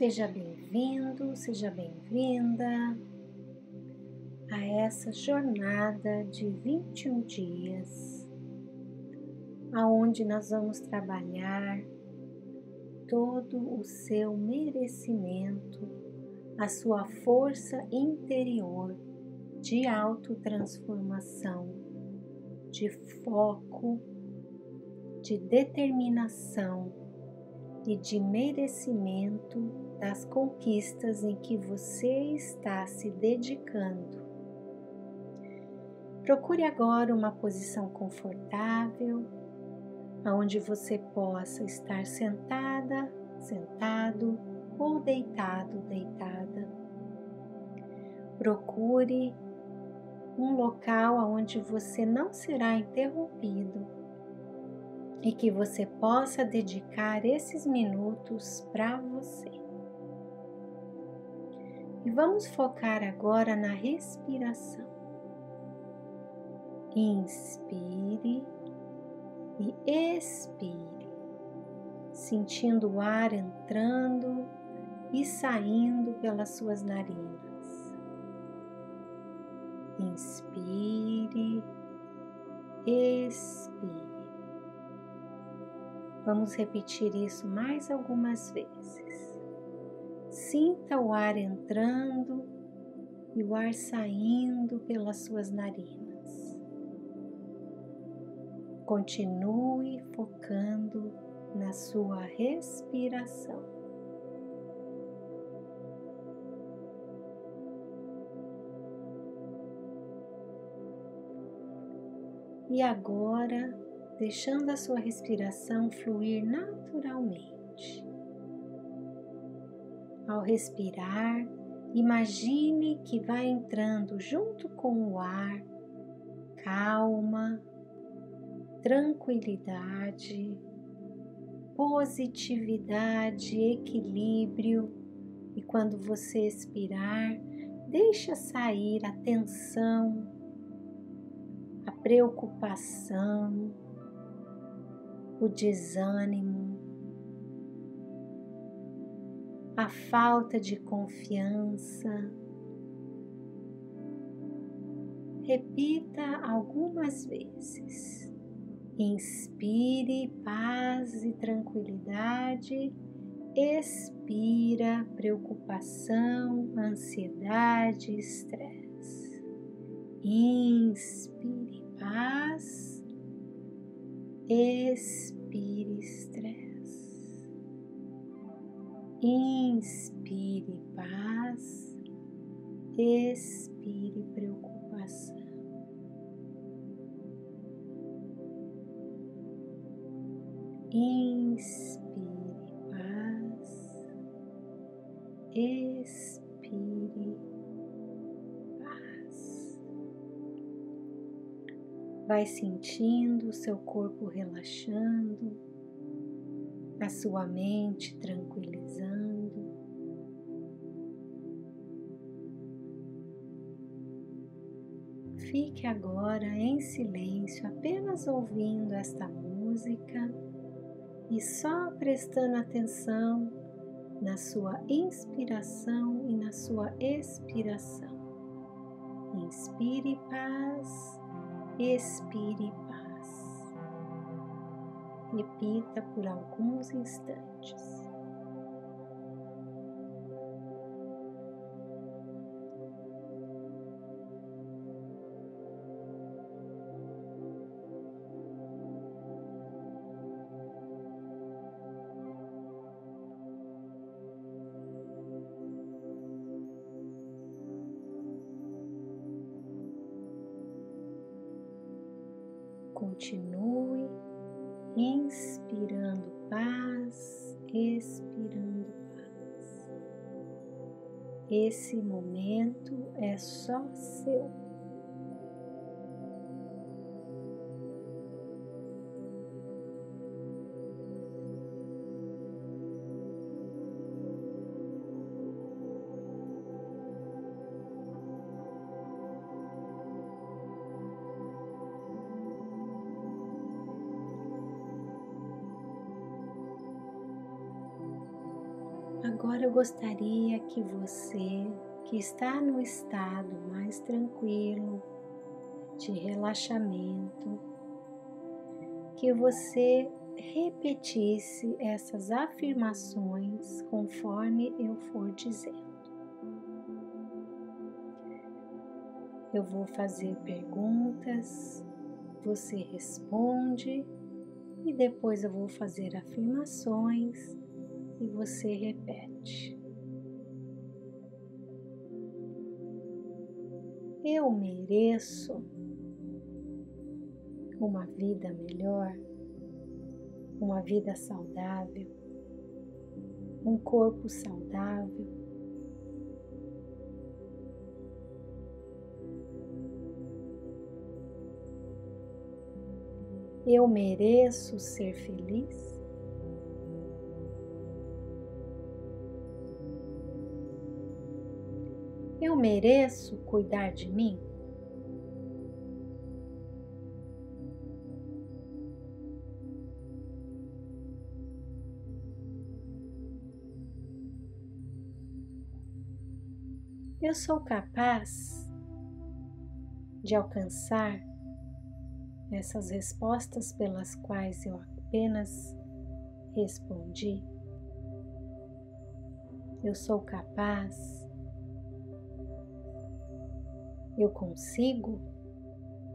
Seja bem-vindo, seja bem-vinda a essa jornada de 21 dias, aonde nós vamos trabalhar todo o seu merecimento, a sua força interior de autotransformação, de foco, de determinação e de merecimento das conquistas em que você está se dedicando. Procure agora uma posição confortável, onde você possa estar sentada, sentado ou deitado, deitada. Procure um local onde você não será interrompido e que você possa dedicar esses minutos para você. E vamos focar agora na respiração. Inspire e expire, sentindo o ar entrando e saindo pelas suas narinas. Inspire, expire. Vamos repetir isso mais algumas vezes. Sinta o ar entrando e o ar saindo pelas suas narinas. Continue focando na sua respiração. E agora deixando a sua respiração fluir naturalmente. Ao respirar, imagine que vai entrando junto com o ar calma, tranquilidade, positividade, equilíbrio, e quando você expirar, deixa sair a tensão, a preocupação, o desânimo, a falta de confiança. Repita algumas vezes. Inspire paz e tranquilidade, expira preocupação, ansiedade, estresse. Inspire paz expire estresse, inspire paz, expire preocupação. Inspire paz, expire Vai sentindo o seu corpo relaxando, a sua mente tranquilizando. Fique agora em silêncio, apenas ouvindo esta música e só prestando atenção na sua inspiração e na sua expiração. Inspire paz expire paz. Repita por alguns instantes. Continue inspirando paz, expirando paz. Esse momento é só seu. Agora eu gostaria que você, que está no estado mais tranquilo de relaxamento, que você repetisse essas afirmações conforme eu for dizendo. Eu vou fazer perguntas, você responde e depois eu vou fazer afirmações e você repete. Eu mereço uma vida melhor, uma vida saudável, um corpo saudável. Eu mereço ser feliz? Eu mereço cuidar de mim? Eu sou capaz de alcançar essas respostas pelas quais eu apenas respondi. Eu sou capaz eu consigo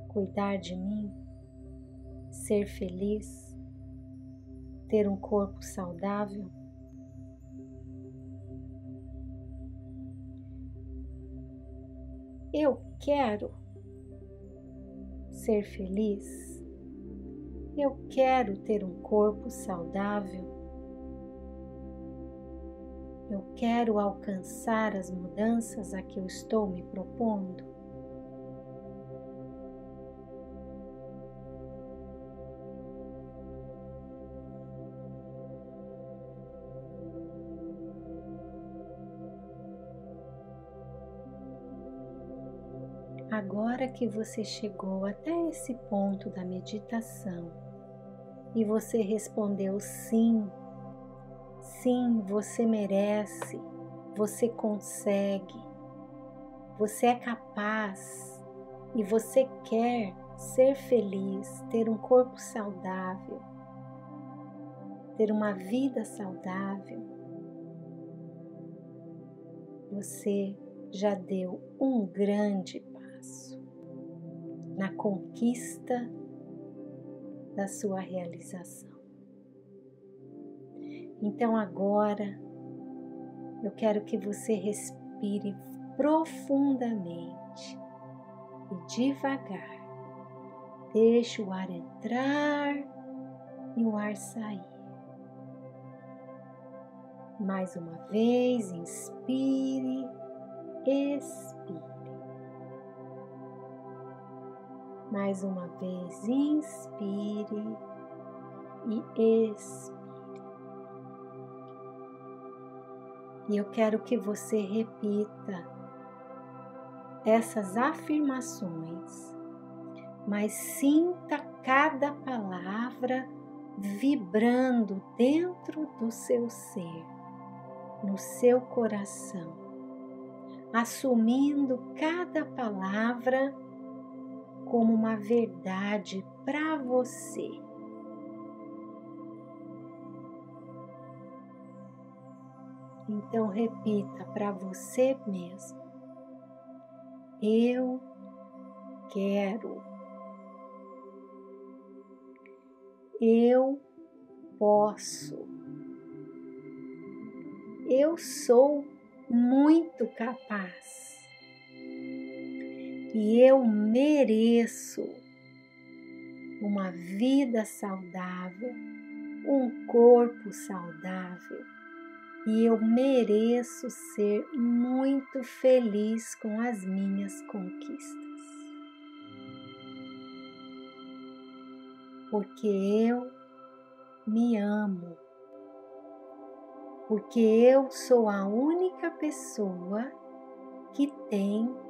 cuidar de mim, ser feliz, ter um corpo saudável. Eu quero ser feliz. Eu quero ter um corpo saudável. Eu quero alcançar as mudanças a que eu estou me propondo. Agora que você chegou até esse ponto da meditação e você respondeu sim, sim, você merece, você consegue, você é capaz e você quer ser feliz, ter um corpo saudável, ter uma vida saudável, você já deu um grande na conquista da sua realização. Então agora eu quero que você respire profundamente e devagar. Deixe o ar entrar e o ar sair. Mais uma vez, inspire, expire. Mais uma vez, inspire e expire. E eu quero que você repita essas afirmações, mas sinta cada palavra vibrando dentro do seu ser, no seu coração, assumindo cada palavra como uma verdade para você. Então repita para você mesmo: Eu quero. Eu posso. Eu sou muito capaz e eu mereço uma vida saudável, um corpo saudável e eu mereço ser muito feliz com as minhas conquistas. Porque eu me amo, porque eu sou a única pessoa que tem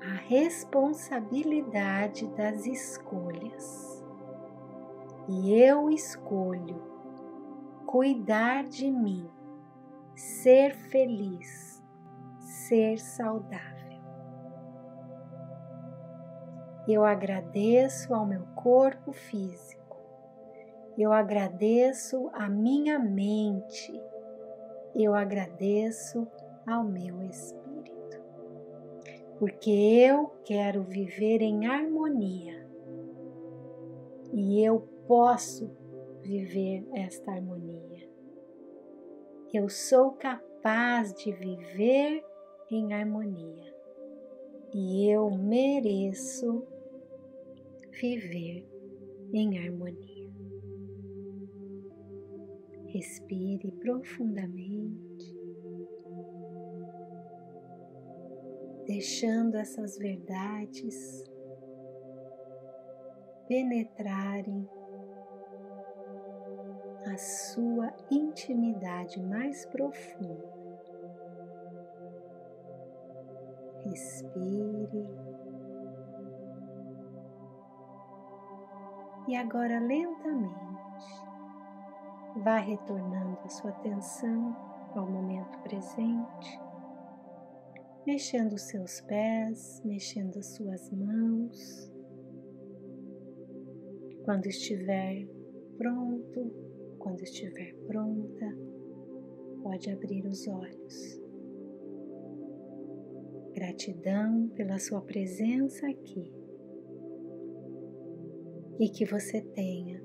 a responsabilidade das escolhas. E eu escolho cuidar de mim, ser feliz, ser saudável. Eu agradeço ao meu corpo físico, eu agradeço à minha mente, eu agradeço ao meu espírito, porque eu quero viver em harmonia e eu posso viver esta harmonia. Eu sou capaz de viver em harmonia e eu mereço viver em harmonia. Respire profundamente, deixando essas verdades penetrarem a sua intimidade mais profunda. Respire. E agora lentamente vá retornando a sua atenção ao momento presente, mexendo os seus pés, mexendo as suas mãos. Quando estiver pronto, quando estiver pronta, pode abrir os olhos. Gratidão pela sua presença aqui e que você tenha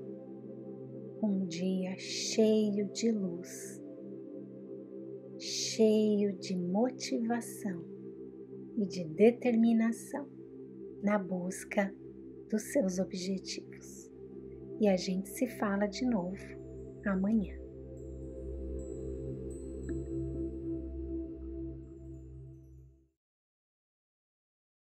um dia cheio de luz, cheio de motivação e de determinação na busca dos seus objetivos. E a gente se fala de novo amanhã.